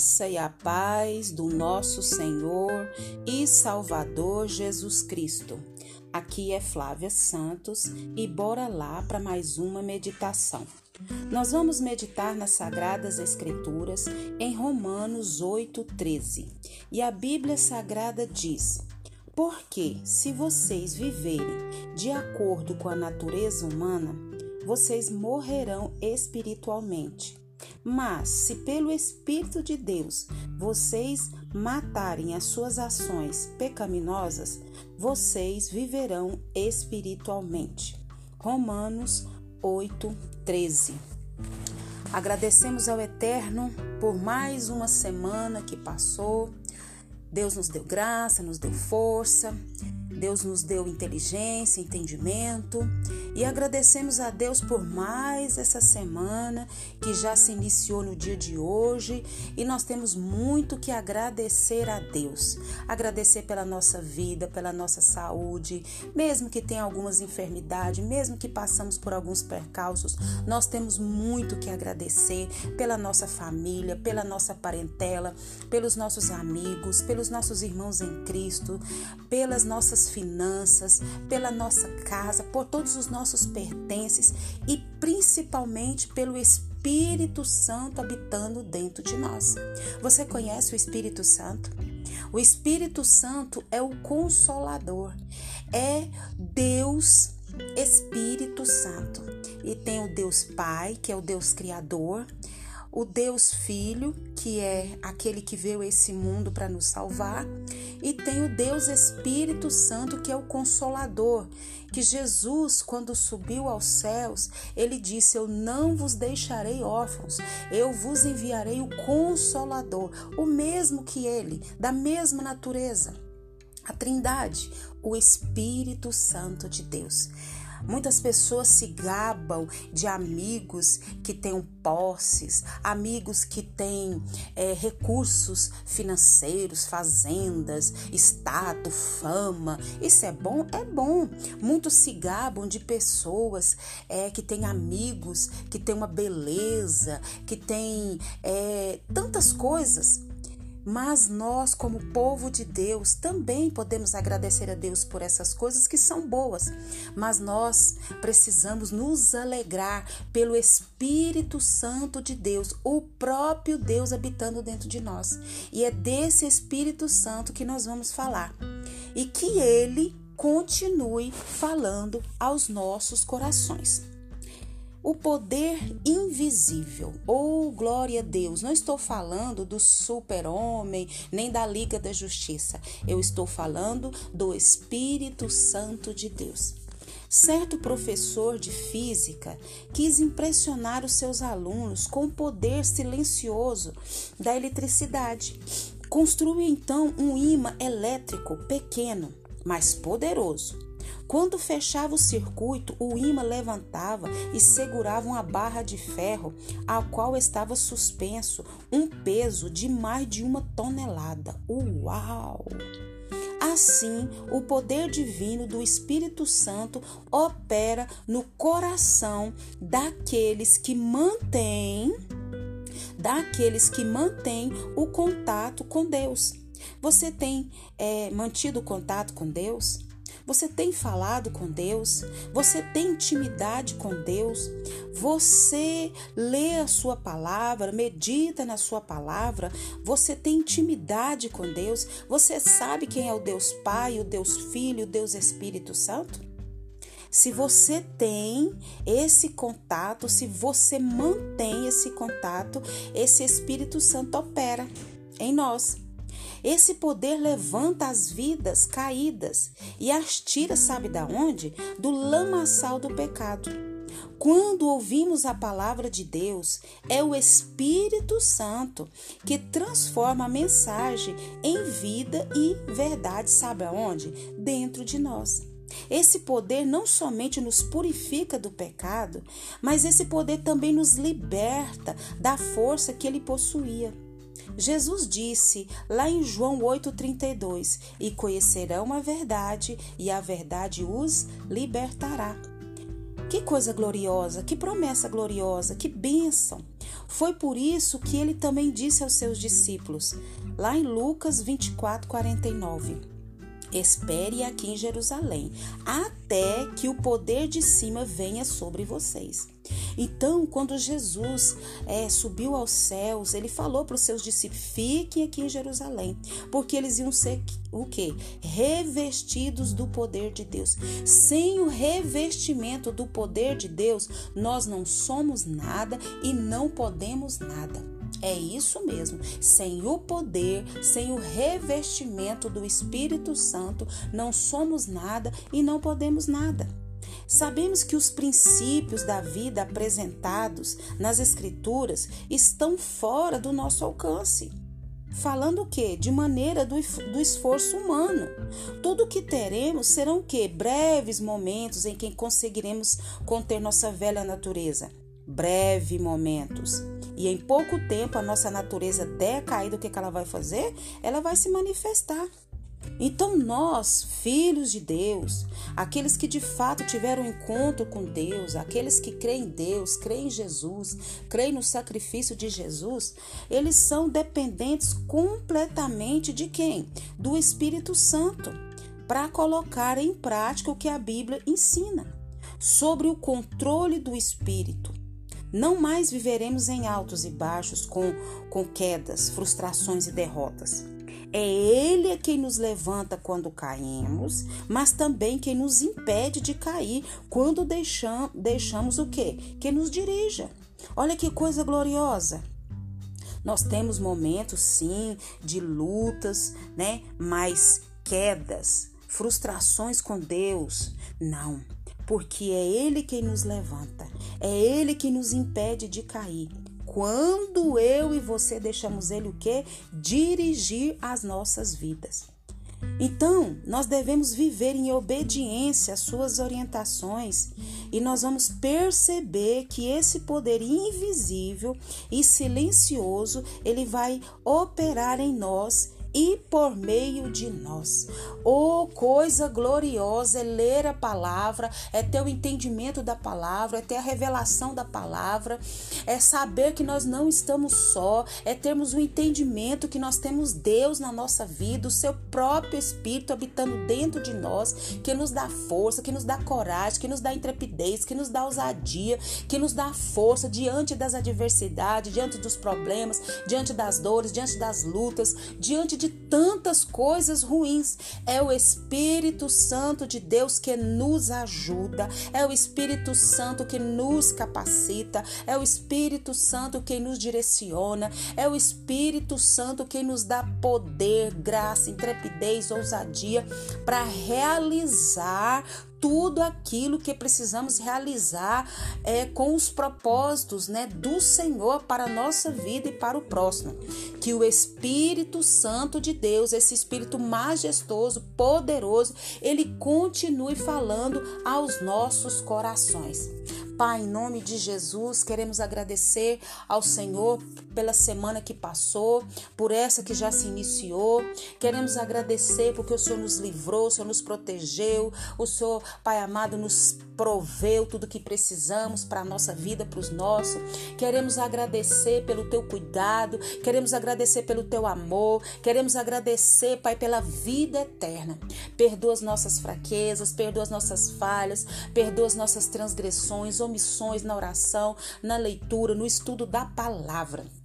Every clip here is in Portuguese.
graça e a paz do nosso Senhor e Salvador Jesus Cristo. Aqui é Flávia Santos e bora lá para mais uma meditação. Nós vamos meditar nas Sagradas Escrituras em Romanos 8,13. E a Bíblia Sagrada diz: Porque se vocês viverem de acordo com a natureza humana, vocês morrerão espiritualmente. Mas se pelo Espírito de Deus vocês matarem as suas ações pecaminosas, vocês viverão espiritualmente. Romanos 8, 13. Agradecemos ao Eterno por mais uma semana que passou. Deus nos deu graça, nos deu força. Deus nos deu inteligência, entendimento e agradecemos a Deus por mais essa semana que já se iniciou no dia de hoje e nós temos muito que agradecer a Deus. Agradecer pela nossa vida, pela nossa saúde, mesmo que tenha algumas enfermidades, mesmo que passamos por alguns percalços, nós temos muito que agradecer pela nossa família, pela nossa parentela, pelos nossos amigos, pelos nossos irmãos em Cristo, pelas nossas finanças, pela nossa casa, por todos os nossos pertences e principalmente pelo Espírito Santo habitando dentro de nós. Você conhece o Espírito Santo? O Espírito Santo é o consolador, é Deus Espírito Santo. E tem o Deus Pai, que é o Deus Criador, o Deus Filho, que é aquele que veio esse mundo para nos salvar, e tem o Deus Espírito Santo, que é o Consolador, que Jesus, quando subiu aos céus, ele disse: Eu não vos deixarei órfãos, eu vos enviarei o Consolador, o mesmo que ele, da mesma natureza. A Trindade, o Espírito Santo de Deus. Muitas pessoas se gabam de amigos que têm posses, amigos que têm é, recursos financeiros, fazendas, status, fama. Isso é bom? É bom. Muitos se gabam de pessoas é, que têm amigos, que têm uma beleza, que têm é, tantas coisas mas nós, como povo de Deus, também podemos agradecer a Deus por essas coisas que são boas. Mas nós precisamos nos alegrar pelo Espírito Santo de Deus, o próprio Deus habitando dentro de nós. E é desse Espírito Santo que nós vamos falar. E que ele continue falando aos nossos corações. O poder invisível, ou oh, glória a Deus, não estou falando do super-homem nem da Liga da Justiça, eu estou falando do Espírito Santo de Deus. Certo professor de física quis impressionar os seus alunos com o poder silencioso da eletricidade. Construiu então um imã elétrico pequeno, mas poderoso quando fechava o circuito, o imã levantava e segurava uma barra de ferro, a qual estava suspenso um peso de mais de uma tonelada. Uau! Assim, o poder divino do Espírito Santo opera no coração daqueles que mantêm daqueles que mantêm o contato com Deus. Você tem é, mantido contato com Deus? Você tem falado com Deus? Você tem intimidade com Deus? Você lê a sua palavra, medita na sua palavra? Você tem intimidade com Deus? Você sabe quem é o Deus Pai, o Deus Filho, o Deus Espírito Santo? Se você tem esse contato, se você mantém esse contato, esse Espírito Santo opera em nós. Esse poder levanta as vidas caídas e as tira, sabe da onde? Do lamaçal do pecado. Quando ouvimos a palavra de Deus, é o Espírito Santo que transforma a mensagem em vida e verdade, sabe aonde? Dentro de nós. Esse poder não somente nos purifica do pecado, mas esse poder também nos liberta da força que ele possuía. Jesus disse lá em João 8,32: E conhecerão a verdade, e a verdade os libertará. Que coisa gloriosa, que promessa gloriosa, que bênção. Foi por isso que ele também disse aos seus discípulos, lá em Lucas 24, 49. Espere aqui em Jerusalém, até que o poder de cima venha sobre vocês. Então, quando Jesus é, subiu aos céus, ele falou para os seus discípulos: fiquem aqui em Jerusalém, porque eles iam ser o que? Revestidos do poder de Deus. Sem o revestimento do poder de Deus, nós não somos nada e não podemos nada. É isso mesmo. Sem o poder, sem o revestimento do Espírito Santo, não somos nada e não podemos nada. Sabemos que os princípios da vida apresentados nas Escrituras estão fora do nosso alcance. Falando o quê? De maneira do, do esforço humano. Tudo que teremos serão o? Breves momentos em que conseguiremos conter nossa velha natureza. Breve momentos. E em pouco tempo a nossa natureza decaída, o que, que ela vai fazer? Ela vai se manifestar. Então, nós, filhos de Deus, aqueles que de fato tiveram um encontro com Deus, aqueles que creem em Deus, creem em Jesus, creem no sacrifício de Jesus, eles são dependentes completamente de quem? Do Espírito Santo, para colocar em prática o que a Bíblia ensina sobre o controle do Espírito. Não mais viveremos em altos e baixos com, com quedas, frustrações e derrotas. É Ele quem nos levanta quando caímos, mas também quem nos impede de cair quando deixam, deixamos o quê? Que nos dirija. Olha que coisa gloriosa. Nós temos momentos, sim, de lutas, né? Mas quedas, frustrações com Deus. Não, porque é Ele quem nos levanta, é Ele que nos impede de cair quando eu e você deixamos ele o quê? Dirigir as nossas vidas. Então, nós devemos viver em obediência às suas orientações e nós vamos perceber que esse poder invisível e silencioso, ele vai operar em nós e por meio de nós. Oh, coisa gloriosa é ler a palavra, é ter o entendimento da palavra, é ter a revelação da palavra, é saber que nós não estamos só, é termos o entendimento que nós temos Deus na nossa vida, o seu próprio Espírito habitando dentro de nós, que nos dá força, que nos dá coragem, que nos dá intrepidez, que nos dá ousadia, que nos dá força diante das adversidades, diante dos problemas, diante das dores, diante das lutas, diante de tantas coisas ruins. É o Espírito Santo de Deus que nos ajuda, é o Espírito Santo que nos capacita, é o Espírito Santo quem nos direciona, é o Espírito Santo quem nos dá poder, graça, intrepidez, ousadia para realizar tudo aquilo que precisamos realizar é, com os propósitos né, do Senhor para a nossa vida e para o próximo. Que o Espírito Santo de Deus, esse Espírito majestoso, poderoso, ele continue falando aos nossos corações. Pai, em nome de Jesus, queremos agradecer ao Senhor pela semana que passou, por essa que já se iniciou. Queremos agradecer porque o Senhor nos livrou, o Senhor nos protegeu, o Senhor, Pai amado, nos proveu tudo que precisamos para a nossa vida, para os nossos. Queremos agradecer pelo teu cuidado, queremos agradecer pelo teu amor, queremos agradecer, Pai, pela vida eterna. Perdoa as nossas fraquezas, perdoa as nossas falhas, perdoa as nossas transgressões, omissões na oração, na leitura, no estudo da palavra.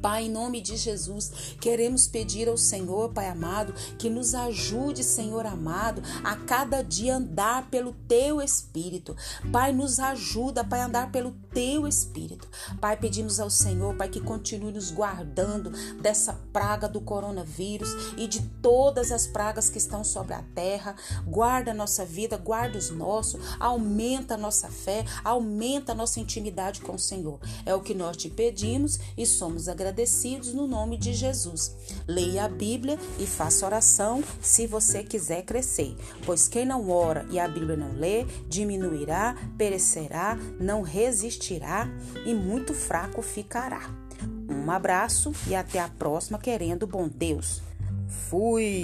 Pai, em nome de Jesus, queremos pedir ao Senhor, Pai amado, que nos ajude, Senhor amado, a cada dia andar pelo teu espírito. Pai, nos ajuda, Pai, a andar pelo teu espírito. Pai, pedimos ao Senhor, Pai, que continue nos guardando dessa praga do coronavírus e de todas as pragas que estão sobre a terra. Guarda a nossa vida, guarda os nossos, aumenta a nossa fé, aumenta a nossa intimidade com o Senhor. É o que nós te pedimos e somos agradecidos no nome de Jesus. Leia a Bíblia e faça oração se você quiser crescer, pois quem não ora e a Bíblia não lê, diminuirá, perecerá, não resistirá e muito fraco ficará. Um abraço e até a próxima, querendo bom Deus. Fui!